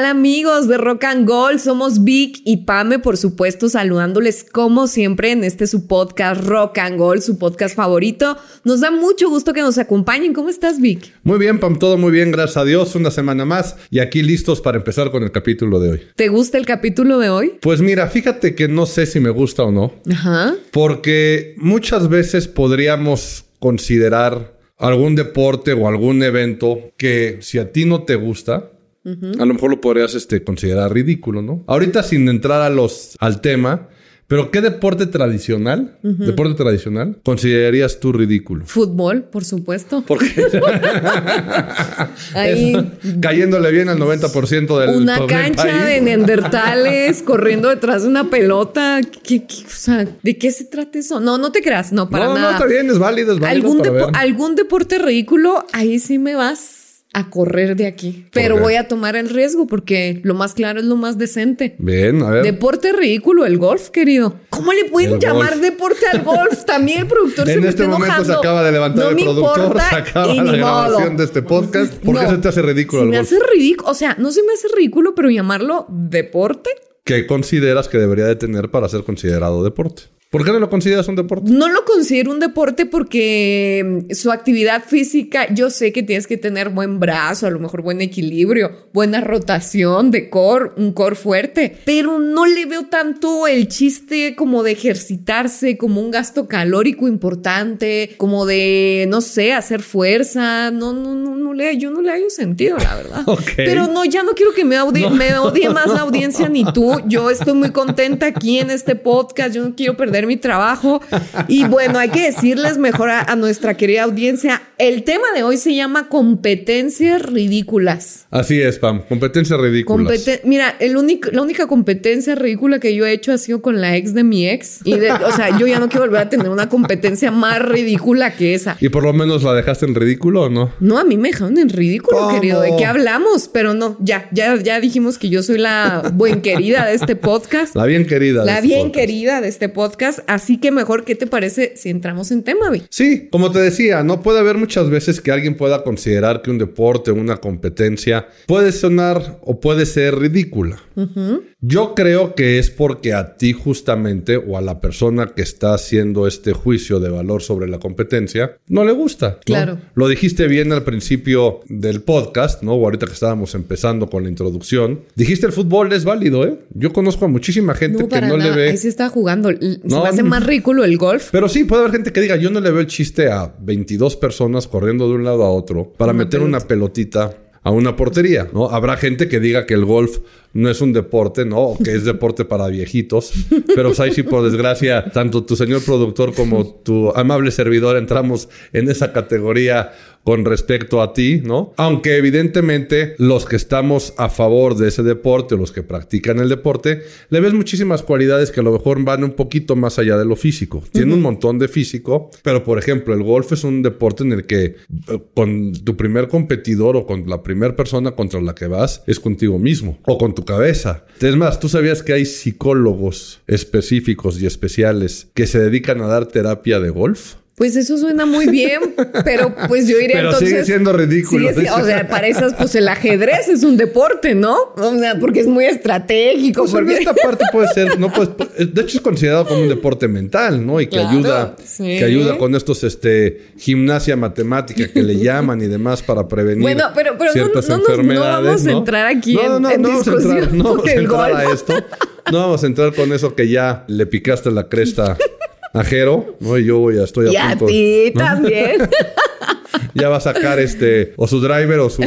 tal amigos de Rock and Gold? Somos Vic y Pame, por supuesto, saludándoles como siempre en este su podcast Rock and Gold, su podcast favorito. Nos da mucho gusto que nos acompañen. ¿Cómo estás, Vic? Muy bien, Pam, todo muy bien, gracias a Dios. Una semana más y aquí listos para empezar con el capítulo de hoy. ¿Te gusta el capítulo de hoy? Pues mira, fíjate que no sé si me gusta o no. Ajá. Porque muchas veces podríamos considerar algún deporte o algún evento que si a ti no te gusta, a lo mejor lo podrías este, considerar ridículo, ¿no? Ahorita sin entrar a los, al tema, pero ¿qué deporte tradicional, deporte tradicional, considerarías tú ridículo? Fútbol, por supuesto. Porque Ahí cayéndole bien al 90% del una cancha país. de neandertales corriendo detrás de una pelota. ¿Qué, qué- o sea, ¿De qué se trata eso? No, no te creas, no, para no, nada. no, está bien, es válido, es válido ¿Algún, depo- ver. algún deporte ridículo, ahí sí me vas a correr de aquí. Pero qué? voy a tomar el riesgo porque lo más claro es lo más decente. Bien, a ver. Deporte ridículo, el golf, querido. ¿Cómo le pueden El llamar golf. deporte al golf? También el productor se En me este está momento se acaba de levantar No el productor, importa se acaba la grabación modo. de este podcast. ¿Por qué No. se te hace ridículo Se el me golf? hace ridículo. O sea, no se me hace ridículo, pero llamarlo deporte. ¿Qué consideras que debería de tener para ser considerado deporte? ¿Por qué no lo consideras un deporte? No lo considero un deporte porque mm, su actividad física, yo sé que tienes que tener buen brazo, a lo mejor buen equilibrio, buena rotación de core, un core fuerte, pero no le veo tanto el chiste como de ejercitarse, como un gasto calórico importante, como de, no sé, hacer fuerza. No, no, no, no le, yo no le hallo sentido, la verdad. Ok. Pero no, ya no quiero que me, audi- me odie más la audiencia ni tú. Yo estoy muy contenta aquí en este podcast. Yo no quiero perder mi trabajo. Y bueno, hay que decirles mejor a, a nuestra querida audiencia. El tema de hoy se llama competencias ridículas. Así es, Pam. Competencias ridículas. Competen- Mira, el único, la única competencia ridícula que yo he hecho ha sido con la ex de mi ex. Y de- o sea, yo ya no quiero volver a tener una competencia más ridícula que esa. ¿Y por lo menos la dejaste en ridículo o no? No, a mí me dejaron en ridículo, ¿Cómo? querido. ¿De qué hablamos? Pero no, ya, ya, ya dijimos que yo soy la buen querida de este podcast. La bien querida. La este bien podcast. querida de este podcast. Así que mejor, ¿qué te parece si entramos en tema, Vi? Sí, como te decía, no puede haber muchas veces que alguien pueda considerar que un deporte una competencia puede sonar o puede ser ridícula. Yo creo que es porque a ti justamente o a la persona que está haciendo este juicio de valor sobre la competencia no le gusta. ¿no? Claro. Lo dijiste bien al principio del podcast, ¿no? O ahorita que estábamos empezando con la introducción. Dijiste el fútbol es válido, ¿eh? Yo conozco a muchísima gente No, que no nada. le ve... Ahí se está jugando. Se No, me hace más ridículo el golf. Pero sí, puede haber gente que diga, yo no le veo el chiste a 22 personas corriendo de un lado a otro para Una meter una pelotita a una portería, ¿no? Habrá gente que diga que el golf no es un deporte, ¿no? O que es deporte para viejitos. Pero pues ahí sí, por desgracia, tanto tu señor productor como tu amable servidor entramos en esa categoría con respecto a ti, ¿no? Aunque evidentemente los que estamos a favor de ese deporte o los que practican el deporte, le ves muchísimas cualidades que a lo mejor van un poquito más allá de lo físico. Tiene un montón de físico, pero por ejemplo, el golf es un deporte en el que eh, con tu primer competidor o con la primera persona contra la que vas es contigo mismo o con tu cabeza. Es más, tú sabías que hay psicólogos específicos y especiales que se dedican a dar terapia de golf. Pues eso suena muy bien, pero pues yo diría Pero entonces. sigue siendo ridículo. sigue o sea, para esas, pues el ajedrez es un deporte, ¿no? O sea, porque es muy estratégico. Pues en porque- esta parte puede ser, no pues, de hecho es considerado como un deporte mental, ¿no? Y que Claro, ayuda, sí. que ayuda con estos, este, gimnasia matemática que le llaman y demás para prevenir Bueno, pero- pero no- ciertas no no enfermedades. vamos a entrar aquí no, en- no, en no vamos a entrar, no vamos a entrar esto. No vamos a entrar con eso que ya le picaste la cresta a Jero, ¿no? Y yo ya estoy a Y a ti ¿no? también. Ya va a sacar este, o su driver o su,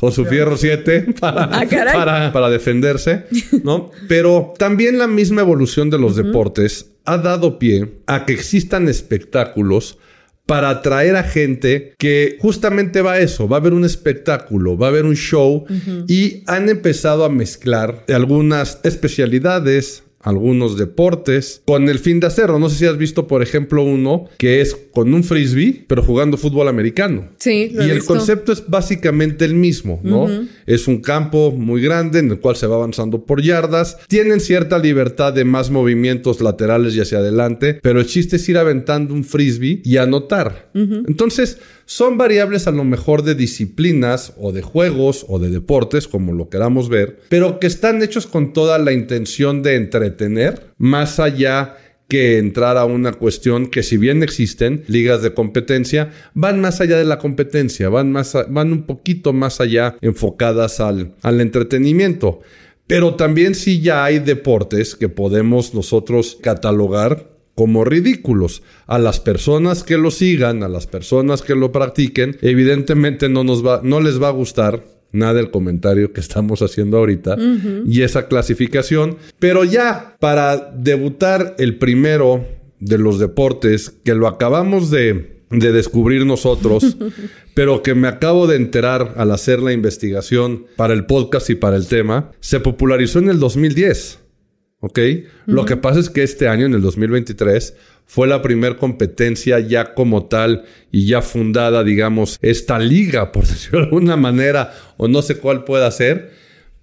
o su fierro 7 para, Ah, para, para defenderse, ¿no? Pero también la misma evolución de los deportes ha dado pie a que existan espectáculos para atraer a gente que justamente va a eso, va a haber un espectáculo, va a haber un show y han empezado a mezclar algunas especialidades, algunos deportes, con el fin de hacerlo. No sé si has visto, por ejemplo, uno que es con un frisbee, pero jugando fútbol americano. Sí, lo y he el visto. concepto es básicamente el mismo, ¿no? Es un campo muy grande en el cual se va avanzando por yardas. Tienen cierta libertad de más movimientos laterales y hacia adelante, pero el chiste es ir aventando un frisbee y anotar. Entonces, son variables a lo mejor de disciplinas o de juegos o de deportes, como lo queramos ver, pero que están hechos con toda la intención de entretener, más allá que entrar a una cuestión que si bien existen ligas de competencia, van más allá de la competencia, van, más van un poquito más allá enfocadas al, al entretenimiento. Pero también sí ya hay deportes que podemos nosotros catalogar como ridículos. A las personas que lo sigan, a las personas que lo practiquen, evidentemente no, nos va, no les va a gustar nada el comentario que estamos haciendo ahorita y esa clasificación. Pero ya para debutar el primero de los deportes que lo acabamos de, de descubrir nosotros, pero que me acabo de enterar al hacer la investigación para el podcast y para el tema, se popularizó en el 2010. ¿Ok? Lo que pasa es que este año, en el 2023, fue la primer competencia ya como tal y ya fundada, digamos, esta liga, por decirlo de alguna manera, o no sé cuál pueda ser,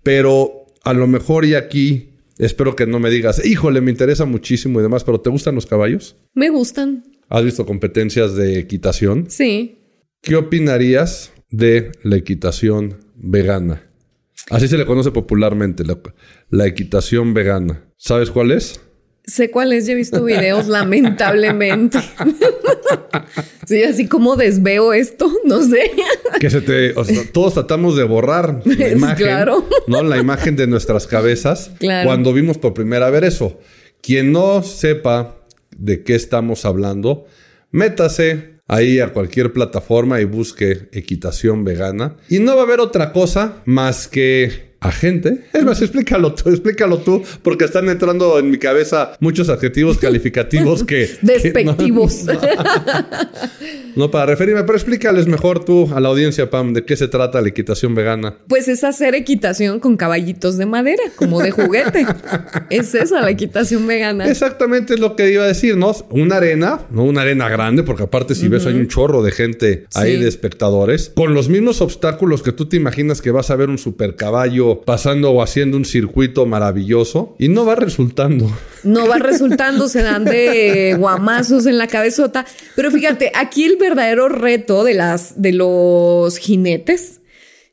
pero a lo mejor y aquí, espero que no me digas, híjole, me interesa muchísimo y demás, pero ¿te gustan los caballos? Me gustan. ¿Has visto competencias de equitación? Sí. ¿Qué opinarías de la equitación vegana? Así se le conoce popularmente, la, la equitación vegana. ¿Sabes cuál es? Sé cuál es, ya he visto videos, lamentablemente. sí, así como desveo esto, no sé. Que se te, o sea, todos tratamos de borrar la imagen, claro. ¿no? La imagen de nuestras cabezas Claro. cuando vimos por primera vez eso. Quien no sepa de qué estamos hablando, métase ahí a cualquier plataforma y busque equitación vegana. Y no va a haber otra cosa más que a gente. Es más, explícalo tú, explícalo tú, porque están entrando en mi cabeza muchos adjetivos calificativos que... que no- Despectivos. no para referirme, pero explícales mejor tú a la audiencia, Pam, de qué se trata la equitación vegana. Pues es hacer equitación con caballitos de madera, como de juguete. es esa la equitación vegana. Exactamente es lo que iba a decir, ¿no? Una arena, no una arena grande, porque aparte si ves hay un chorro de gente ahí Sí. de espectadores, con los mismos obstáculos que tú te imaginas que vas a ver un super caballo pasando o haciendo un circuito maravilloso y no va resultando. No va resultando, se dan de guamazos en la cabezota. Pero fíjate, aquí el verdadero reto de las de los jinetes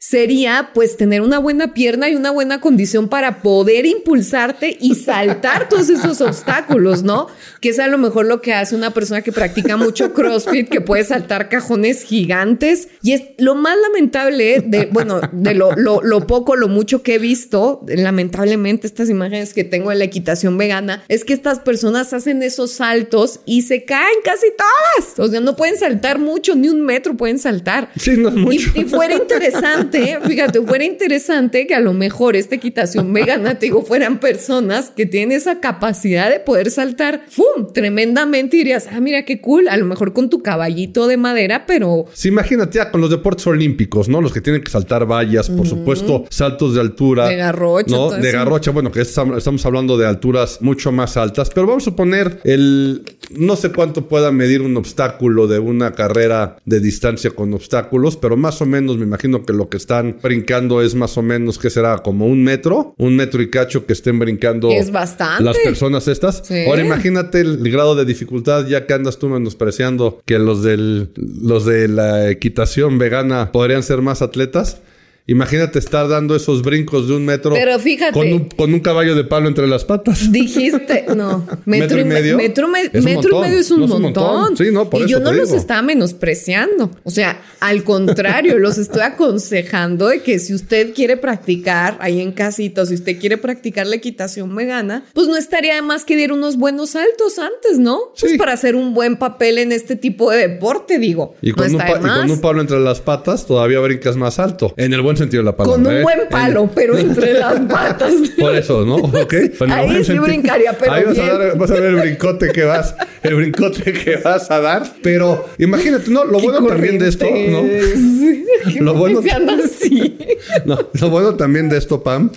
sería pues tener una buena pierna y una buena condición para poder impulsarte y saltar todos esos obstáculos, ¿no? Que es a lo mejor lo que hace una persona que practica mucho CrossFit, que puede saltar cajones gigantes. Y es lo más lamentable de, bueno, de lo, lo, lo poco, lo mucho que he visto, lamentablemente estas imágenes que tengo de la equitación vegana, es que estas personas hacen esos saltos y se caen casi todas. O sea, no pueden saltar mucho, ni un metro pueden saltar. Sí, no es mucho. Y, y fuera interesante, fíjate, fuera interesante que a lo mejor esta equitación vegana, te digo, fueran personas que tienen esa capacidad de poder saltar, ¡fum! Tremendamente y dirías, ah, mira qué cool, a lo mejor con tu caballito de madera, pero Sí, imagínate ya con los deportes olímpicos, ¿no? Los que tienen que saltar vallas, por supuesto, saltos de altura. De garrocha, ¿no? De garrocha, bueno, que estam- estamos hablando de alturas mucho más altas, pero vamos a poner el, no sé cuánto pueda medir un obstáculo de una carrera de distancia con obstáculos, pero más o menos me imagino que lo que están brincando es más o menos, ¿qué será? Como un metro, un metro y cacho que estén brincando. Es bastante. Las personas estas. Sí. Ahora imagínate el, el grado de dificultad ya que andas tú menospreciando que los del los de la equitación vegana podrían ser más atletas. Imagínate estar dando esos brincos de un metro Pero fíjate. con un, con un caballo de palo entre las patas. Dijiste, no, ¿Metro y me- medio? Metro, me- Es metro y medio es un No, es un montón. Sí, no, por y eso yo no los estaba menospreciando. O sea, al contrario, los estoy aconsejando de que si usted quiere practicar ahí en casita, o si usted quiere practicar la equitación vegana, pues no estaría de más que diera unos buenos saltos antes, ¿no? Pues para hacer un buen papel en este tipo de deporte, digo. Y con, no un y con un palo entre las patas todavía brincas más alto. En el buen sentido de la palabra. Con un ¿eh? buen En- palo, pero entre las patas. Por eso, ¿no? Ok. Bueno, Ahí buen sí sentido. brincaría, pero Ahí vas a, dar- vas a ver el brincote que vas, el brincote que vas a dar. Pero imagínate, no, lo bueno también de esto, ¿no? corrientes. Lo bueno- Que sean así. No, lo bueno también de esto, Pam,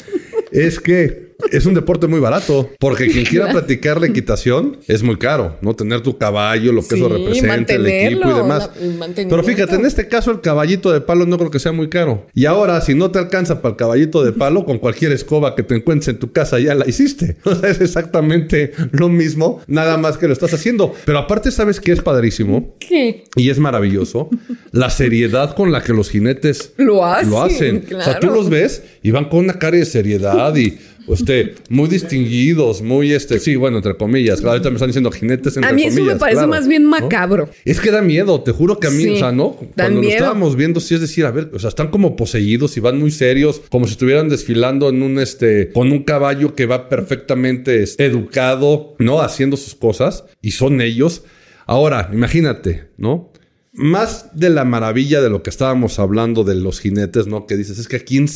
es que es un deporte muy barato. Porque quien quiera practicar la equitación es muy caro, ¿no? Tener tu caballo, lo que Sí, eso representa, el equipo y demás. la-. Pero fíjate, en este caso el caballito de palo no creo que sea muy caro. Y ahora, si no te alcanza para el caballito de palo, con cualquier escoba que te encuentres en tu casa ya la hiciste. O sea, es exactamente lo mismo, nada más que lo estás haciendo. Pero aparte, ¿sabes qué es padrísimo? ¿Qué? Y es maravilloso la seriedad con la que los jinetes Lo hacen, Lo hacen. O sea, tú los ves y van con una cara de seriedad y este, muy distinguidos, muy este, sí, bueno, entre comillas. Claro, ahorita me están diciendo jinetes entre A mí eso comillas. me parece claro, más bien ¿no? macabro. Es que da miedo, te juro que a mí, Sí, o sea, ¿no? Cuando lo estábamos viendo, sí es decir, a ver, o sea, están como poseídos y van muy serios, como si estuvieran desfilando en un, este, con un caballo que va perfectamente este, educado, ¿no? Haciendo sus cosas y son ellos. Ahora, imagínate, ¿no? Más de la maravilla de lo que estábamos hablando de los jinetes, ¿no? Que dices, es que a quién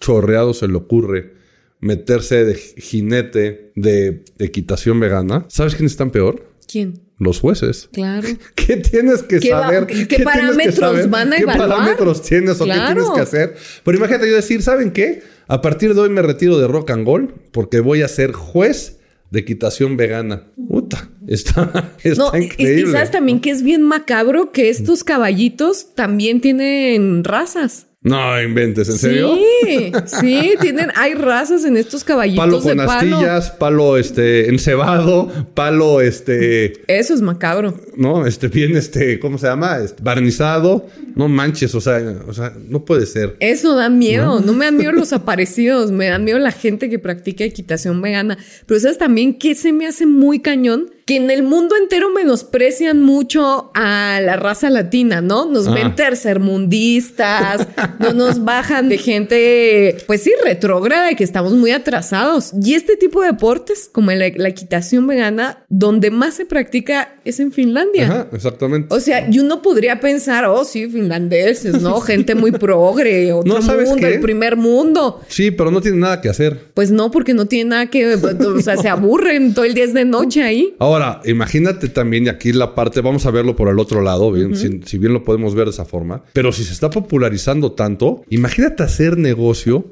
chorreado se le ocurre meterse de jinete de equitación vegana. ¿Sabes quién están peor? ¿Quién? Los jueces. Claro. ¿Qué tienes que ¿Qué saber? qué parámetros saber? van a ¿Qué evaluar? parámetros tienes o qué tienes que hacer? Pero imagínate yo decir, ¿saben qué? A partir de hoy me retiro de rock and roll porque voy a ser juez de equitación vegana. Puta, está, está No, y- y, increíble. sabes también que es bien macabro que estos caballitos también tienen razas. No inventes, ¿en serio? Sí, sí, tienen, hay razas en estos caballitos Palo de con palo. astillas, palo este encebado, palo este, Eso es macabro. no, este bien este, ¿cómo se llama? Este, barnizado. No manches, o sea, o sea, no puede ser. Eso da miedo. No me dan miedo los aparecidos, me dan miedo la gente que practica equitación vegana. Pero sabes también que se me hace muy cañón que en el mundo entero menosprecian mucho a la raza latina, ¿no? Nos Ah. ven tercermundistas, no nos bajan de gente, pues sí, retrógrada y que estamos muy atrasados. Y este tipo de deportes, como la, la equitación vegana, donde más se practica es en Finlandia. Ajá, exactamente. O sea, y uno podría pensar, oh, sí, finlandeses, ¿no? Gente muy progre, otro No, ¿sabes mundo, qué? el primer mundo. Sí, pero no tiene nada que hacer. Pues no, porque no tiene nada que, o sea, se aburren todo el día es de noche ahí. Ahora, imagínate también, y aquí la parte, vamos a verlo por el otro lado, bien, si, si bien lo podemos ver de esa forma, pero si se está popularizando tanto, imagínate hacer negocio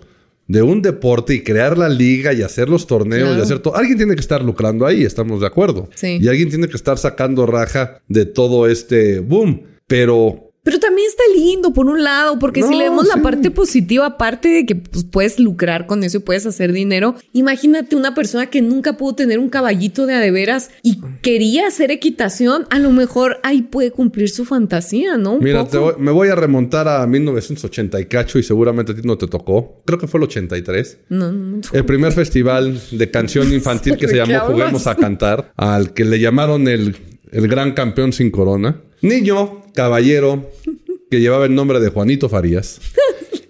de un deporte y crear la liga y hacer los torneos y hacer todo. Alguien tiene que estar lucrando ahí, estamos de acuerdo. Sí. Y alguien tiene que estar sacando raja de todo este boom. Pero Pero también está lindo por un lado, porque si No, le vemos sí. la parte positiva, aparte de que pues, puedes lucrar con eso y puedes hacer dinero, imagínate una persona que nunca pudo tener un caballito de a de veras y quería hacer equitación, a lo mejor ahí puede cumplir su fantasía, ¿no? Un Mira, poco. te voy- me voy a remontar a 1980 y cacho y seguramente a ti no te tocó. Creo que fue el 83. No, no, no. El primer festival de canción infantil que se ¿De llamó? Juguemos a Cantar, al que le llamaron el, el gran campeón sin corona. Niño, caballero, que llevaba el nombre de Juanito Farías.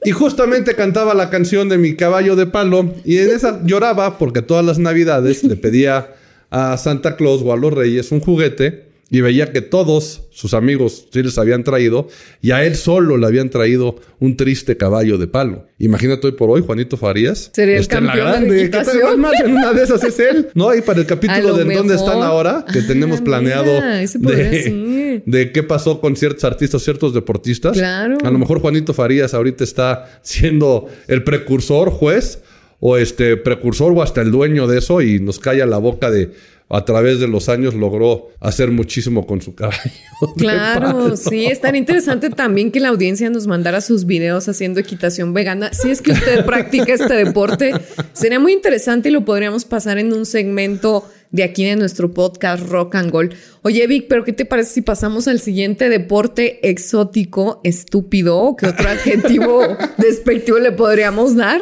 Y justamente cantaba la canción de Mi caballo de palo. Y en esa lloraba porque todas las navidades le pedía a Santa Claus o a los Reyes un juguete. Y veía que todos sus amigos sí les habían traído. Y a él solo le habían traído un triste caballo de palo. Imagínate hoy por hoy, Juanito Farías. Sería el está en la de grande. Más, en una de esas es él. No, y para el capítulo lo de dónde están ahora, que Ah, tenemos planeado mira, de, de qué pasó con ciertos artistas, ciertos deportistas. Claro. A lo mejor Juanito Farías ahorita está siendo el precursor, juez, o este precursor o hasta el dueño de eso y nos calla la boca de a través de los años logró hacer muchísimo con su caballo. Claro, sí, es tan interesante también que la audiencia nos mandara sus videos haciendo equitación vegana. Si es que usted practica este deporte, sería muy interesante y lo podríamos pasar en un segmento de aquí de nuestro podcast Rock and Gold. Oye, Vic, pero ¿qué te parece si pasamos al siguiente deporte exótico, estúpido? ¿Qué otro adjetivo despectivo le podríamos dar?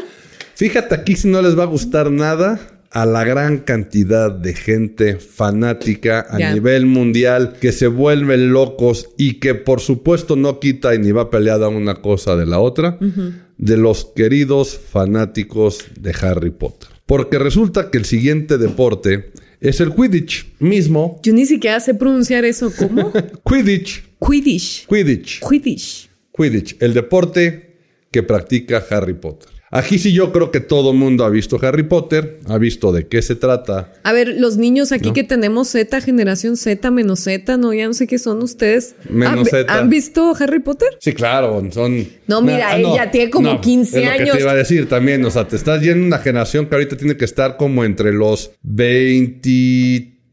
Fíjate aquí si no les va a gustar nada a la gran cantidad de gente fanática a nivel mundial que se vuelven locos y que por supuesto no quita y ni va peleada una cosa de la otra de los queridos fanáticos de Harry Potter. Porque resulta que el siguiente deporte es el Quidditch mismo. Yo ni siquiera sé pronunciar eso. ¿Cómo? Quidditch, Quidditch. Quidditch, Quidditch. Quidditch, el deporte que practica Harry Potter. Aquí sí yo creo que todo mundo ha visto Harry Potter, ha visto de qué se trata. A ver, los niños aquí que tenemos Z, generación Z, menos Z, no, ya no sé qué son ustedes. Menos ¿Han, Z. ¿Han visto Harry Potter? Sí, claro, son... No, mira, Ah, ella tiene como 15 es Lo que años. te iba a decir también, o sea, te estás yendo una generación que ahorita tiene que estar como entre los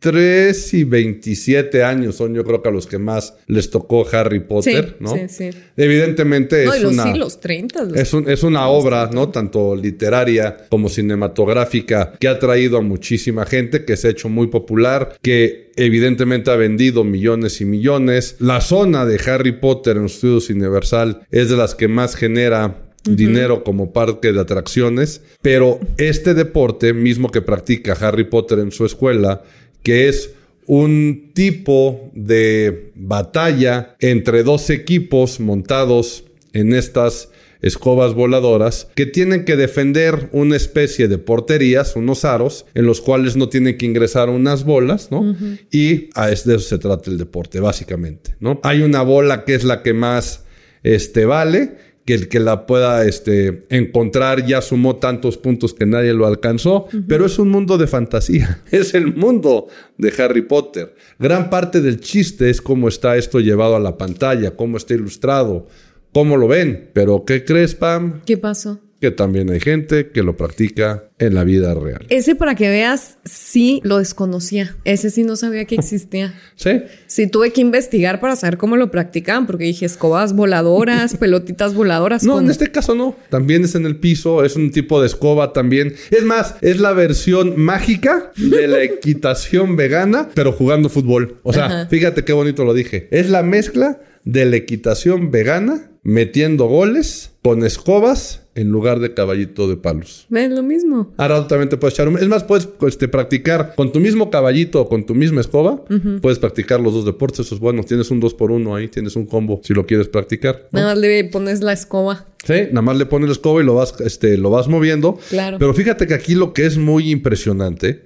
23 y 27 años, son yo creo que a los que más les tocó Harry Potter, Sí, ¿no? sí, sí. Evidentemente No, es los, una... sí, los 30. los- Es, un- es una obra, ¿no? Tanto literaria como cinematográfica que ha traído a muchísima gente, que se ha hecho muy popular, que evidentemente ha vendido millones y millones. La zona de Harry Potter en los estudios Universal es de las que más genera dinero como parque de atracciones, pero este deporte mismo que practica Harry Potter en su escuela, que es un tipo de batalla entre dos equipos montados en estas escobas voladoras que tienen que defender una especie de porterías, unos aros, en los cuales no tienen que ingresar unas bolas, ¿no? Y a de eso se trata el deporte, básicamente, ¿no? Hay una bola que es la que más este, vale, que el que la pueda este, encontrar ya sumó tantos puntos que nadie lo alcanzó, pero es un mundo de fantasía, es el mundo de Harry Potter. Gran parte del chiste es cómo está esto llevado a la pantalla, cómo está ilustrado, cómo lo ven, pero ¿qué crees, Pam? ¿Qué pasó? Que también hay gente que lo practica en la vida real. Ese, para que veas, sí lo desconocía. Ese sí no sabía que existía. ¿Sí? Sí, tuve que investigar para saber cómo lo practicaban, porque dije escobas voladoras, pelotitas voladoras. No, en este caso no. También es en el piso, es un tipo de escoba también. Es más, es la versión mágica de la equitación vegana, pero jugando fútbol. O sea, Ajá. fíjate qué bonito lo dije. Es la mezcla de la equitación vegana metiendo goles con escobas en lugar de caballito de palos. Es lo mismo. Ahora también te puedes echar un... Es más, puedes este, practicar con tu mismo caballito o con tu misma escoba. Puedes practicar los dos deportes. Eso es bueno. Tienes un 2 por 1 ahí. Tienes un combo si lo quieres practicar. ¿no? Nada más le pones la escoba. Sí, nada más le pones la escoba y lo vas, este, lo vas moviendo. Claro. Pero fíjate que aquí lo que es muy impresionante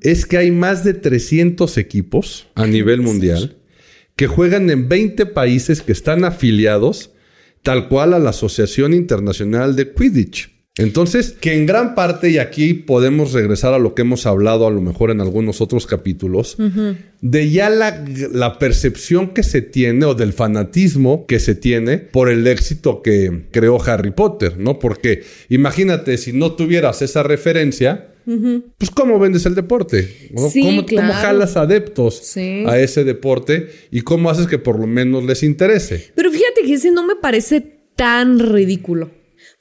es que hay más de 300 equipos a nivel mundial que juegan en 20 países que están afiliados tal cual a la Asociación Internacional de Quidditch. Entonces, que en gran parte, y aquí podemos regresar a lo que hemos hablado a lo mejor en algunos otros capítulos, de ya la, la percepción que se tiene o del fanatismo que se tiene por el éxito que creó Harry Potter, ¿no? Porque imagínate, si no tuvieras esa referencia, pues ¿cómo vendes el deporte? ¿no? Sí, ¿Cómo, claro. cómo jalas adeptos Sí. a ese deporte y cómo haces que por lo menos les interese? Pero fíjate que ese no me parece tan ridículo.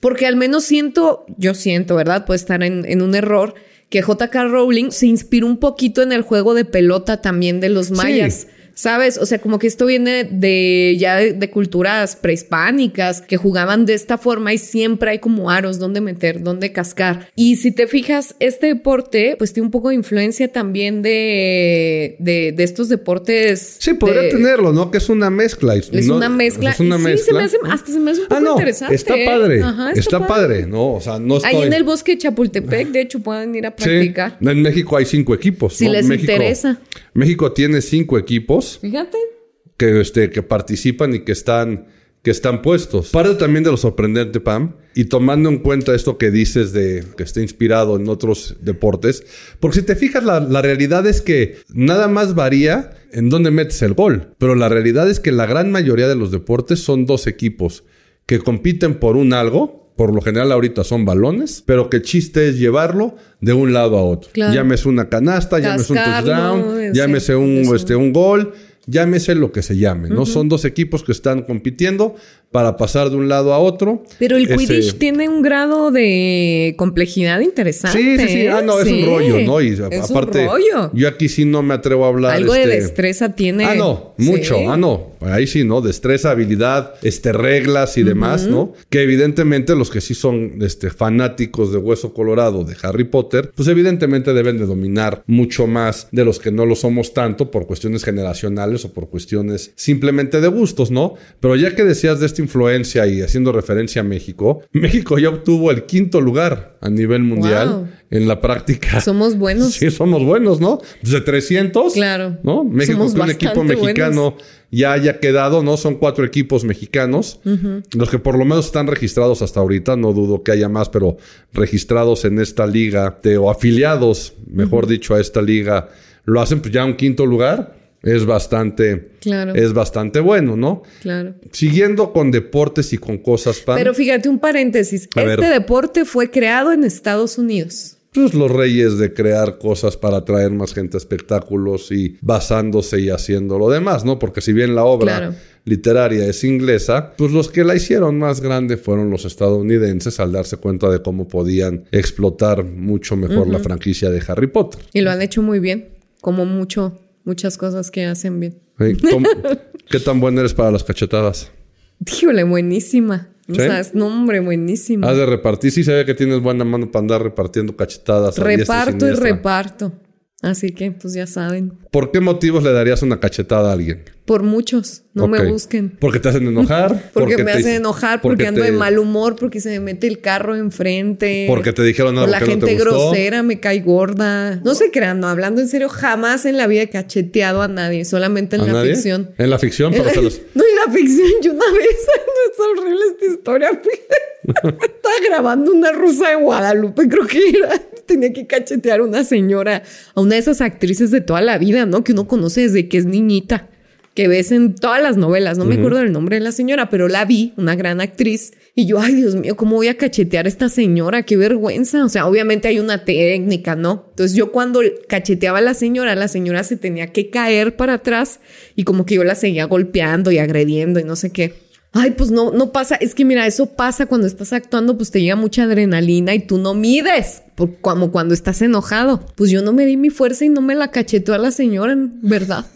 Porque al menos siento, yo siento, ¿verdad? Puede estar en, en un error, que JK Rowling se inspiró un poquito en el juego de pelota también de los mayas. ¿Sabes? O sea, como que esto viene de ya de, de culturas prehispánicas que jugaban de esta forma y siempre hay como aros donde meter, donde cascar. Y si te fijas, este deporte pues tiene un poco de influencia también de, de, de estos deportes. Sí, podría tenerlo, ¿no? Que es una mezcla. Es ¿no? una mezcla. Es una sí, mezcla. se me hace, hasta se me hace un poco Ah, no, interesante. está ¿eh? padre. Ajá, está, padre. ¿no? O sea, no estoy... Ahí en el bosque de Chapultepec, de hecho, pueden ir a practicar. Sí. En México hay cinco equipos. Si ¿no? les México- interesa. México tiene cinco equipos Fíjate. que, este, que participan y que están, que están puestos. Parte también de lo sorprendente, Pam, y tomando en cuenta esto que dices de que está inspirado en otros deportes, porque si te fijas, la, la realidad es que nada más varía en dónde metes el gol, pero la realidad es que la gran mayoría de los deportes son dos equipos que compiten por un algo. Por lo general ahorita son balones, pero que el chiste es llevarlo de un lado a otro. Claro. Llámese una canasta, llámese un Cascarlo, touchdown, llámese un, eso. este, un gol, llámese lo que se llame, ¿no? Son dos equipos que están compitiendo para pasar de un lado a otro. Pero el Quidditch tiene un grado de complejidad interesante. Sí, sí, sí. Ah, no, es Sí. un rollo, ¿no? Y es aparte, un rollo. yo aquí sí no me atrevo a hablar. Algo de este, destreza tiene. Ah, no, mucho. Sí. Ah, no. Ahí sí, ¿no? Destreza, habilidad, este, reglas y demás, ¿no? Que evidentemente los que sí son este, fanáticos de Hueso Colorado de Harry Potter, pues evidentemente deben de dominar mucho más de los que no lo somos tanto por cuestiones generacionales o por cuestiones simplemente de gustos, ¿no? Pero ya que decías de esta influencia y haciendo referencia a México, México ya obtuvo el quinto lugar a nivel mundial Wow. en la práctica. Somos buenos. Sí, somos buenos, ¿no? De 300. Claro. ¿No? México Somos que un equipo mexicano ya haya quedado, ¿no? Son cuatro equipos mexicanos. Los que por lo menos están registrados hasta ahorita. No dudo que haya más, pero registrados en esta liga de- o afiliados, mejor dicho, a esta liga, lo hacen pues ya un quinto lugar. Es bastante, Claro. es bastante bueno, ¿no? Claro. Siguiendo con deportes y con cosas pan. Pero fíjate, un paréntesis. A este ver. deporte fue creado en Estados Unidos. pues los reyes de crear cosas para atraer más gente a espectáculos y basándose y haciendo lo demás, ¿no? Porque si bien la obra Claro. literaria es inglesa, pues los que la hicieron más grande fueron los estadounidenses al darse cuenta de cómo podían explotar mucho mejor la franquicia de Harry Potter. Y lo han hecho muy bien. Como mucho, muchas cosas que hacen bien. ¿Sí? ¿Cómo- ¿Qué tan buena eres para las cachetadas? Híjole, buenísima. O sea, es nombre buenísima. Has de repartir, sí ve que tienes buena mano para andar repartiendo cachetadas. Reparto y reparto. Así que, pues ya saben. ¿Por qué motivos le darías una cachetada a alguien? Por muchos. No me busquen. Porque te hacen enojar. Porque, me te- hacen enojar, porque, ando te- de mal humor, porque se me mete el carro enfrente. Porque te dijeron algo la que no gente te gustó. grosera, me cae gorda. No se crean, no, hablando en serio, jamás en la vida he cacheteado a nadie, solamente en ¿A la nadie? ficción. En la ficción, pero se los... No, en la ficción, yo una vez, es horrible esta historia. Estaba grabando una rusa de Guadalupe, creo que era. Tenía que cachetear a una señora, a una de esas actrices de toda la vida, ¿no? Que uno conoce desde que es niñita, que ves en todas las novelas. No me acuerdo del nombre de la señora, pero la vi, una gran actriz. Y yo, ay, Dios mío, ¿cómo voy a cachetear a esta señora? Qué vergüenza. O sea, obviamente hay una técnica, ¿no? Entonces yo cuando cacheteaba a la señora, la señora se tenía que caer para atrás y como que yo la seguía golpeando y agrediendo y no sé qué. Ay, pues no, no pasa. Es que mira, eso pasa cuando estás actuando, pues te llega mucha adrenalina y tú no mides, por- como cuando estás enojado. Pues yo no me di mi fuerza y no me la cacheteó a la señora, en verdad.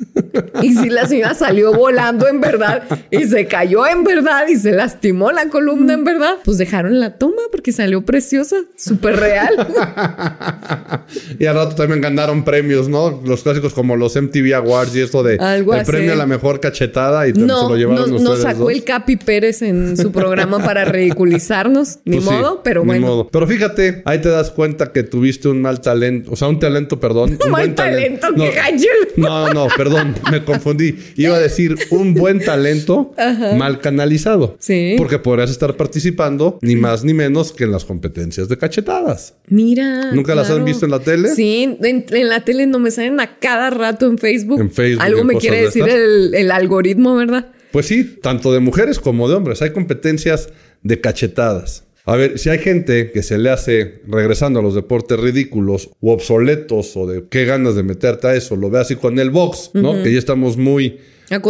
Y si la señora salió volando en verdad y se cayó en verdad y se lastimó la columna en verdad, pues dejaron la toma porque salió preciosa, súper real. y al rato también ganaron premios, ¿no? Los clásicos como los MTV Awards y esto de Algo el así. premio a la mejor cachetada y te- se No, lo llevaron ustedes nos sacó dos. el Capi Pérez en su programa para ridiculizarnos. Ni Pues sí, modo, pero ni bueno. modo. Pero fíjate, ahí te das cuenta que tuviste un mal talento, o sea, un talento, perdón. un Mal buen talento, No. No, no, perdón, me confundí. Iba a decir un buen talento mal canalizado. Sí. Porque podrías estar participando ni más ni menos que en las competencias de cachetadas. Mira. ¿Nunca las han visto en la tele? Sí, en, en la tele no me salen a cada rato en Facebook. En Facebook, Algo me quiere de decir el algoritmo, ¿verdad? Pues sí, tanto de mujeres como de hombres. Hay competencias de cachetadas. A ver, si hay gente que se le hace, regresando a los deportes ridículos o obsoletos o de qué ganas de meterte a eso, lo ve así con el box, ¿no? Que ya estamos muy,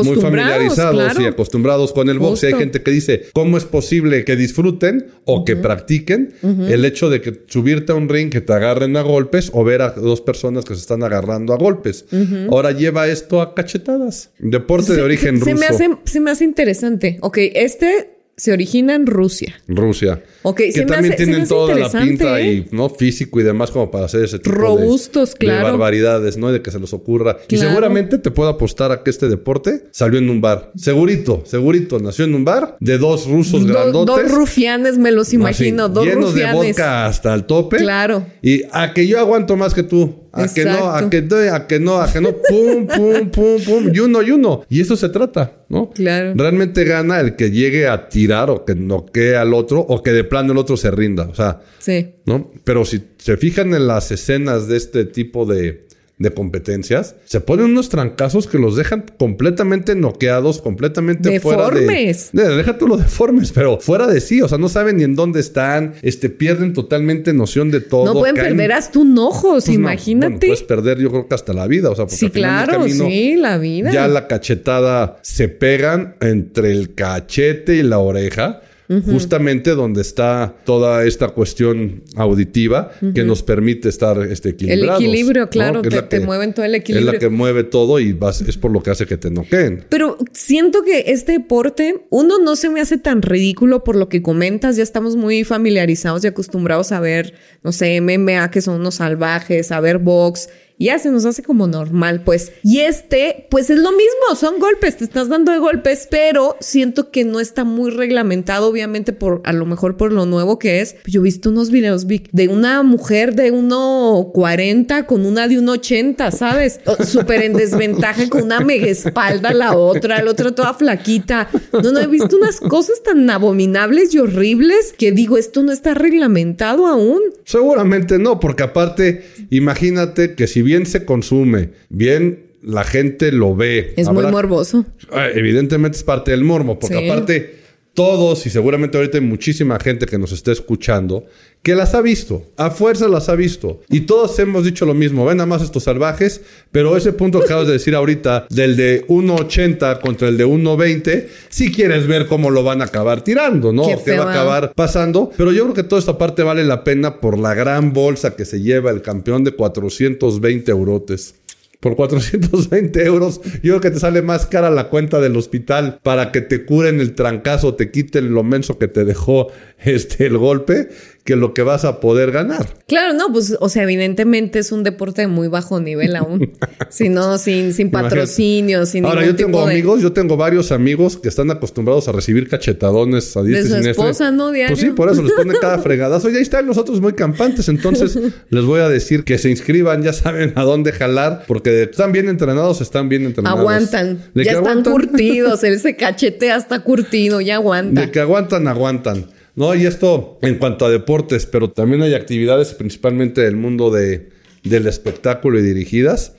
muy familiarizados claro. y acostumbrados con el box. Y hay gente que dice, ¿cómo es posible que disfruten o que practiquen el hecho de que subirte a un ring, que te agarren a golpes o ver a dos personas que se están agarrando a golpes? Ahora lleva esto a cachetadas. Deporte de origen se, ruso. me hace, se me hace interesante. Ok, este se origina en Rusia. Rusia. Ok, que se también hace- tienen toda la pinta ¿eh? y no físico y demás como para hacer ese tipo de- Robustos, de, claro. barbaridades, ¿no? De que se les ocurra. Y seguramente te puedo apostar a que este deporte salió en un bar. Segurito, segurito. Nació en un bar de dos rusos Do- grandotes. dos rufianes, me los imagino. así, dos llenos de vodka hasta el tope. Claro. Y a que yo aguanto más que tú. A que no, a Exacto. que no, a que no, a que no. Pum, pum, pum, pum. Y uno y uno. Y eso se trata, ¿no? Claro. Realmente gana el que llegue a tirar o que noquee al otro o que de plano el otro se rinda. O sea, Sí. ¿no? Pero si se fijan en las escenas de este tipo de, de competencias, se ponen unos trancazos que los dejan completamente noqueados, completamente fuera de... Deformes. de... Deja tú los deformes, pero fuera de sí. O sea, no saben ni en dónde están, este, pierden totalmente noción de todo. No pueden caen- perder hasta un ojo, Pues no, imagínate. bueno, puedes perder yo creo que hasta la vida. O sea, porque sí, claro, camino sí, la vida. ya la cachetada se pegan entre el cachete y la oreja. Justamente donde está toda esta cuestión auditiva que nos permite estar este, El equilibrados. equilibrio, ¿no? claro, Que es te, la te que- mueven todo el Es equilibrio. la que mueve todo y vas- es por lo que hace que te noqueen. Pero siento que este deporte, uno no se me hace tan ridículo por lo que comentas, ya estamos muy familiarizados y acostumbrados a ver, no sé, MMA, que son unos salvajes, a ver box, ya se nos hace como normal, pues. Y este, pues es lo mismo, son golpes, te estás dando de golpes, pero siento que no está muy reglamentado, obviamente, por a lo mejor por lo nuevo que es. Yo he visto unos videos Vic, de una mujer de 1,40 con una de 1,80, ¿sabes? Súper en desventaja, con una mega espalda la otra, la otra toda flaquita. No, no, he visto unas cosas tan abominables y horribles que digo, esto no está reglamentado aún. Seguramente no, porque aparte, imagínate que si bien se consume, bien la gente lo ve. Es muy morboso. Ah, evidentemente es parte del morbo, porque aparte todos y seguramente ahorita hay muchísima gente que nos está escuchando que las ha visto, a fuerza las ha visto. Y todos hemos dicho lo mismo, ven nada más estos salvajes, pero ese punto que acabas de decir ahorita, del de 1.80 contra el de 1.20, si quieres ver cómo lo van a acabar tirando, ¿no? Qué, va a acabar pasando. Pero yo creo que toda esta parte vale la pena por la gran bolsa que se lleva el campeón de 420 eurotes por 420 euros, yo creo que te sale más cara la cuenta del hospital para que te curen el trancazo, te quiten lo menso que te dejó este, el golpe, que lo que vas a poder ganar. Claro, no, pues, o sea, evidentemente es un deporte de muy bajo nivel aún. si no, sin, sin patrocinio, sin Ahora, yo tengo amigos, yo tengo varios amigos que están acostumbrados a recibir cachetadones a De su esposa, ¿no? Diario. Pues sí, por eso les ponen cada fregadazo. Y ahí están los otros muy campantes. Entonces, les voy a decir que se inscriban, ya saben a dónde jalar, porque están bien entrenados, están bien entrenados. Aguantan. ya están curtidos. Él se cachetea, está curtido, ya aguanta. De que aguantan, aguantan. No, y esto en cuanto a deportes, pero también hay actividades, principalmente del mundo de, del espectáculo y dirigidas,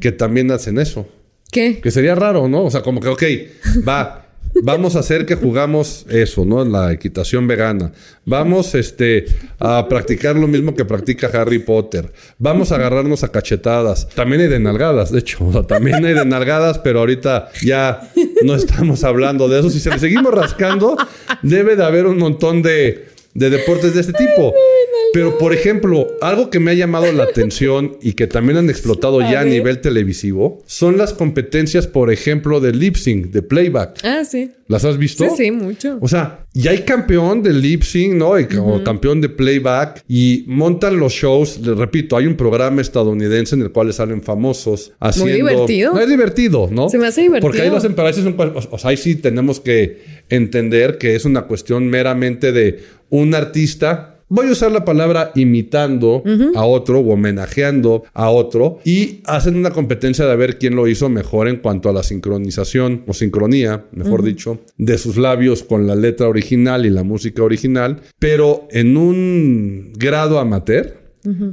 que también hacen eso. ¿Qué? Que sería raro, ¿no? O sea, como que, ok, va, Vamos a hacer que jugamos eso, ¿no? La equitación vegana. Vamos este, a practicar lo mismo que practica Harry Potter. Vamos a agarrarnos a cachetadas. También hay de nalgadas, de hecho. también hay de nalgadas, pero ahorita ya no estamos hablando de eso. Si se le seguimos rascando, debe de haber un montón de, de deportes de este tipo. Pero, por ejemplo, algo que me ha llamado la atención y que también han explotado ya a nivel televisivo son las competencias, por ejemplo, de lip sync, de playback. Ah, sí. ¿Las has visto? Sí, sí, mucho. O sea, ya hay campeón de lip sync, ¿no? Y, O campeón de playback y montan los shows. Les repito, hay un programa estadounidense en el cual salen famosos haciendo. Muy divertido. No, es divertido, ¿no? Se me hace divertido. Porque ahí lo hacen para eso. O sea, ahí sí tenemos que entender que es una cuestión meramente de un artista voy a usar la palabra imitando a otro o homenajeando a otro y hacen una competencia de ver quién lo hizo mejor en cuanto a la sincronización o sincronía, mejor dicho, de sus labios con la letra original y la música original, pero en un grado amateur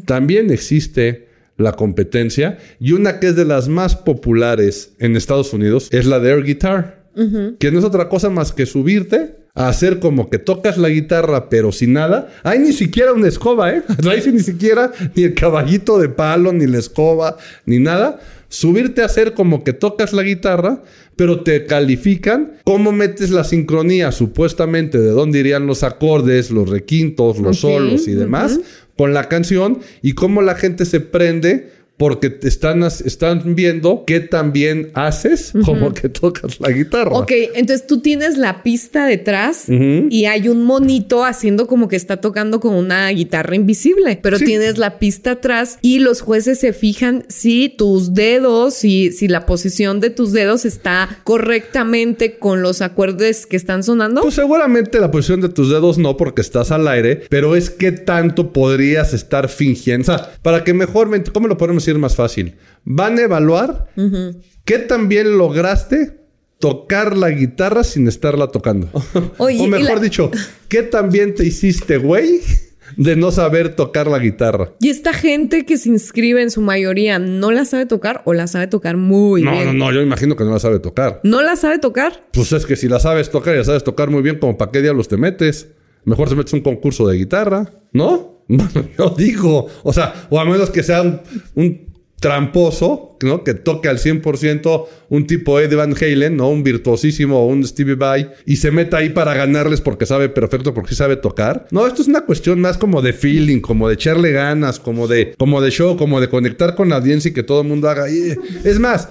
también existe la competencia y una que es de las más populares en Estados Unidos es la de air guitar, que no es otra cosa más que subirte a hacer como que tocas la guitarra pero sin nada. Hay ni siquiera una escoba, ¿eh? Hay ni siquiera ni el caballito de palo, ni la escoba, ni nada. Subirte a hacer como que tocas la guitarra, pero te califican cómo metes la sincronía, supuestamente, de dónde irían los acordes, los requintos, los solos y demás, con la canción y cómo la gente se prende porque están, están viendo qué también haces como que tocas la guitarra. Ok, entonces tú tienes la pista detrás y hay un monito haciendo como que está tocando con una guitarra invisible, pero tienes la pista atrás y los jueces se fijan si tus dedos, y si la posición de tus dedos está correctamente con los acordes que están sonando. Pues seguramente la posición de tus dedos no porque estás al aire, pero es que tanto podrías estar fingiendo. O sea, para que mejor, ¿cómo lo podemos decir? Más fácil. Van a evaluar qué también lograste tocar la guitarra sin estarla tocando. o mejor dicho, qué también te hiciste, güey, de no saber tocar la guitarra. Y esta gente que se inscribe en su mayoría, ¿no la sabe tocar o la sabe tocar muy bien? No, no, no, yo imagino que no la sabe tocar. ¿No la sabe tocar? Pues es que si la sabes tocar y la sabes tocar muy bien, como para qué diablos te metes. Mejor se metes un concurso de guitarra, ¿no? Bueno, yo digo, o sea, o a menos que sea un, tramposo, ¿no? Que toque al 100% un tipo Eddie Van Halen, ¿no? Un virtuosísimo o un Stevie Vai y se meta ahí para ganarles porque sabe perfecto, porque sabe tocar. No, esto es una cuestión más como de feeling, como de echarle ganas, como de, como de show, como de conectar con la audiencia y que todo el mundo haga. Es más,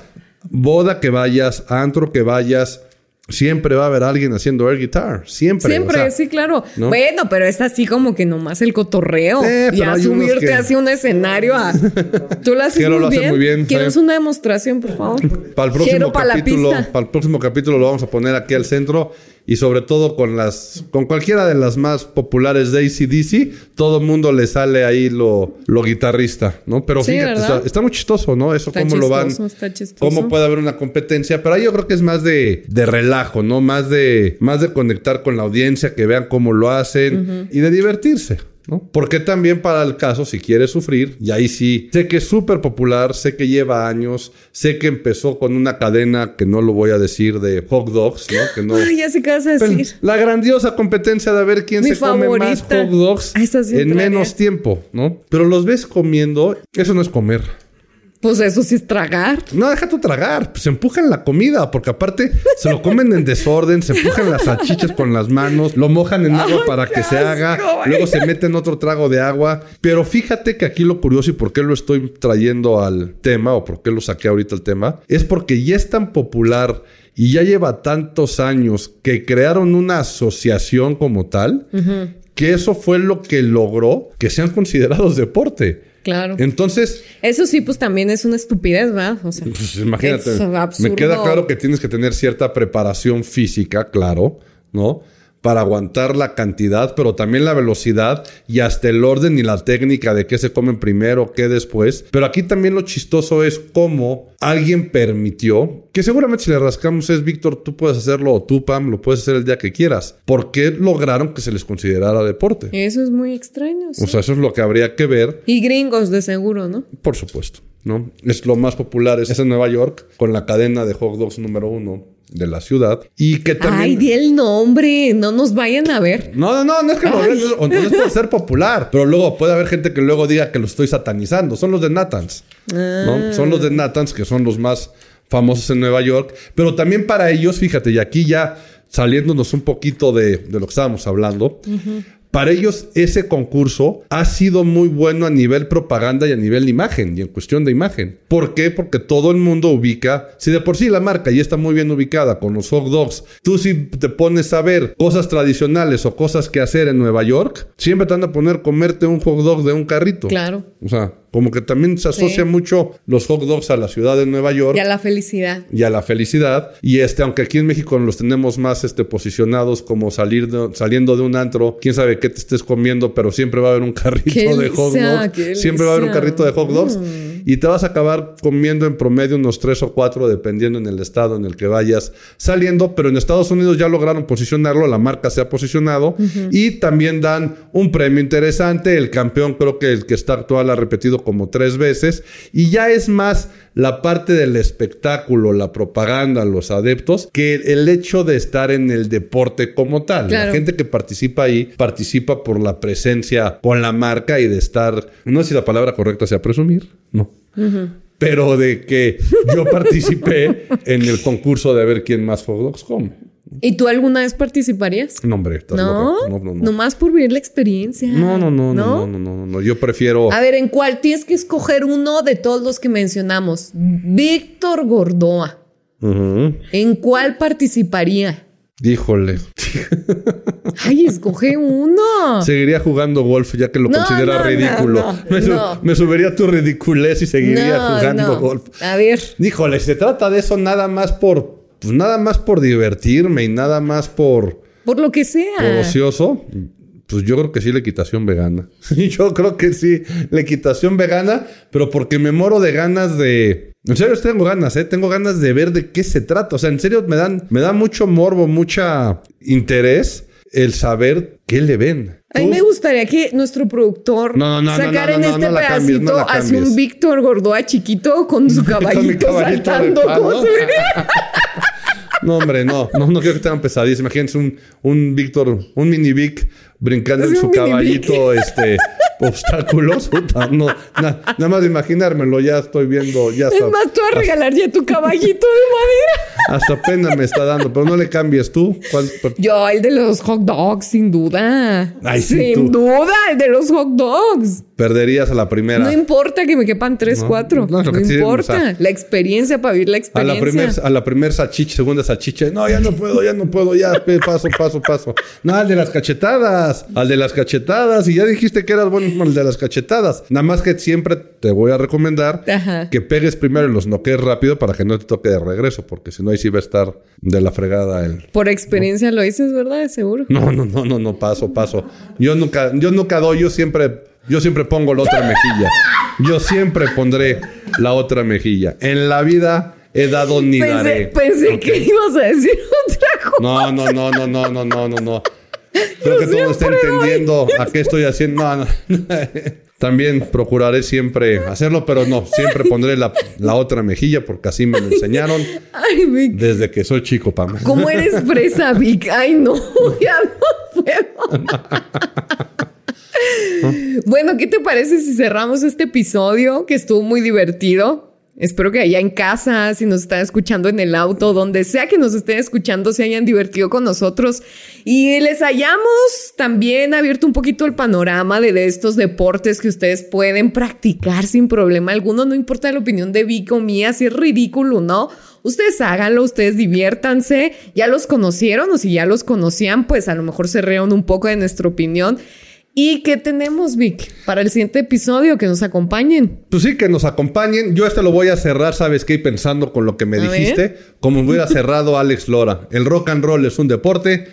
boda que vayas, antro que vayas, siempre va a haber alguien haciendo air guitar. Siempre. Siempre, o sea, sí, claro. ¿no? Bueno, pero es así como que nomás el cotorreo. Eh, hay unos subirte que- hacia un escenario a. Tú lo haces Jero muy, lo hace bien. muy bien, ¿Quieres una demostración, por favor? Para el próximo capítulo, para el próximo capítulo lo vamos a poner aquí al centro y sobre todo con las, con cualquiera de las más populares de ACDC, todo el mundo le sale ahí lo, lo guitarrista, ¿no? Pero Sí, fíjate, está, está muy chistoso, ¿no? Eso Está cómo lo van, está chistoso. cómo puede haber una competencia, pero ahí yo creo que es más de, de relajo, ¿no? Más de, más de conectar con la audiencia, que vean cómo lo hacen y de divertirse. ¿No? Porque también para el caso, si quieres sufrir, y ahí sí, sé que es súper popular, sé que lleva años, sé que empezó con una cadena que no lo voy a decir de hot dogs, ¿no? Que no Ay, ya sé qué vas a pero decir. la grandiosa competencia de ver quién Mi se come más hot dogs A esa sí en menos tiempo, ¿no? Pero los ves comiendo, eso no es comer. Pues eso sí es tragar. No, deja tu tragar. Pues empujan la comida, porque aparte se lo comen en desorden, se empujan las salchichas con las manos, lo mojan en agua para que se haga, güey. luego se meten otro trago de agua. Pero fíjate que aquí lo curioso y por qué lo estoy trayendo al tema, o por qué lo saqué ahorita al tema, es porque ya es tan popular y ya lleva tantos años que crearon una asociación como tal, que eso fue lo que logró que sean considerados deporte. Claro. Entonces, Eso sí, pues también es una estupidez, ¿verdad? O sea, pues imagínate, Es absurdo. me queda claro que tienes que tener cierta preparación física, claro, ¿no? Para aguantar la cantidad, pero también la velocidad y hasta el orden y la técnica de qué se comen primero, qué después. Pero aquí también lo chistoso es cómo alguien permitió, que seguramente si le rascamos es, Víctor, tú puedes hacerlo o tú, Pam, lo puedes hacer el día que quieras. ¿Por qué lograron que se les considerara deporte? eso es muy extraño. sí. O sea, eso es lo que habría que ver y gringos, de seguro, ¿no? por supuesto, ¿no? Es lo más popular, es en Nueva York, con la cadena de hot dogs número uno de la ciudad. Y que también... Ay, di el nombre. No nos vayan a ver. No, no, no, no es que lo vean, o no es por ser popular, pero luego puede haber gente que luego diga que lo estoy satanizando. Son los de Nathans, ¿no? Son los de Nathans que son los más famosos en Nueva York, pero también para ellos, fíjate, y aquí ya saliéndonos un poquito de, de lo que estábamos hablando, para ellos ese concurso ha sido muy bueno a nivel propaganda y a nivel de imagen y en cuestión de imagen. ¿Por qué? Porque todo el mundo ubica, si de por sí la marca ya está muy bien ubicada con los hot dogs, tú si te pones a ver cosas tradicionales o cosas que hacer en Nueva York, siempre te van a poner comerte un hot dog de un carrito. Claro. O sea, como que también se asocia Sí. mucho los hot dogs a la ciudad de Nueva York Y a la felicidad. y a la felicidad. Y este, aunque aquí en México los tenemos más este, posicionados como salir de- saliendo de un antro, quién sabe qué te estés comiendo, pero siempre va a haber un carrito Qué de hot dogs. Siempre va a haber un carrito de hot dogs. Mm. Y te vas a acabar comiendo en promedio unos tres o cuatro, dependiendo en el estado en el que vayas saliendo. Pero en Estados Unidos ya lograron posicionarlo, la marca se ha posicionado. Y también dan un premio interesante. El campeón, creo que el que está actual, ha repetido como tres veces. Y ya es más la parte del espectáculo, la propaganda, los adeptos, que el hecho de estar en el deporte como tal. La gente que participa ahí participa por la presencia con la marca y de estar, no sé si la palabra correcta sea presumir, no. Pero de que yo participé en el concurso de ver quién más hot dogs come. ¿Y tú alguna vez participarías? No, hombre, estás ¿No? loca. No, no, no. Nomás por vivir la experiencia. No, no, no, no, no, no, no, no. Yo prefiero. A ver, ¿en cuál tienes que escoger uno de todos los que mencionamos? Víctor Gordoa. ¿En cuál participaría? Híjole. Ay, escoge uno. Seguiría jugando golf ya que lo No, considera no, ridículo. no, no, me, su- me subiría a tu ridiculez y seguiría jugando no. golf. A ver, Híjole, se trata de eso nada más por. Pues nada más por divertirme y nada más por. por lo que sea. por ocioso. Pues yo creo que sí, la equitación vegana. yo creo que sí, la equitación vegana, pero porque me moro de ganas de. En serio, tengo ganas, ¿eh? Tengo ganas de ver de qué se trata. O sea, en serio, me dan, me da mucho morbo, mucha interés el saber qué le ven. A mí ¿Tú? me gustaría que nuestro productor No, no, no, sacara no, no, en este pedacito hacia un Víctor Gordoa chiquito con su caballito, Con caballito saltando. ¿Cómo se vería? No, hombre, no. No, no quiero que tengan pesadillas. Imagínense un, un Víctor, un mini Vic brincando en su caballito, este, obstáculos. Puta, no, na- nada más de imaginármelo, ya estoy viendo, ya Es más, tú vas a regalar ya tu caballito de madera. Hasta pena me está dando, pero no le cambies tú. ¿Cuál? Yo, el de los hot dogs, sin duda. Ay, sin tú. duda, el de los hot dogs. Perderías a la primera. No importa que me quepan tres, No, cuatro. no, No, sí, importa. o sea, la experiencia para vivir la A experiencia. la primer, a la primer sachiche, segunda sachiche. No, ya no puedo, ya no puedo, ya paso, paso, paso. No, al de las cachetadas, al de las cachetadas. Y ya dijiste que eras bueno con el de las cachetadas. Nada más que siempre te voy a recomendar Ajá. que pegues primero y los noquees rápido para que no te toque de regreso, porque si no ahí sí va a estar de la fregada el. Por experiencia lo dices, ¿verdad? Seguro. No, no, no, no, no, paso, paso. Yo nunca, yo nunca doy, yo siempre, yo siempre pongo la otra mejilla. Yo siempre pondré la otra mejilla. En la vida he dado ni daré. Pensé, pensé que ibas a decir otra cosa. No, no, no, no, no, no, no, no, no. Creo que todo está entendiendo a qué estoy haciendo. No, no. También procuraré siempre hacerlo, pero no, siempre pondré la, la otra mejilla porque así me lo enseñaron Ay, Vic. desde que soy chico, Pam. ¿Cómo eres fresa, Vic? Ay, no, ya no puedo. bueno, ¿qué te parece si cerramos este episodio que estuvo muy divertido? Espero que allá en casa, si nos están escuchando en el auto, donde sea que nos estén escuchando, se hayan divertido con nosotros y les hayamos también abierto un poquito el panorama de, estos deportes que ustedes pueden practicar sin problema alguno. No importa la opinión de Vic o mía, si es ridículo no. Ustedes háganlo, ustedes diviértanse. Ya los conocieron o si ya los conocían, pues a lo mejor se rieron un poco de nuestra opinión. ¿Y qué tenemos, Vic, para el siguiente episodio? Que nos acompañen. Pues sí, que nos acompañen. Yo este lo voy a cerrar, ¿sabes qué? Pensando con lo que me A dijiste, como hubiera cerrado Alex Lora. El rock and roll es un deporte,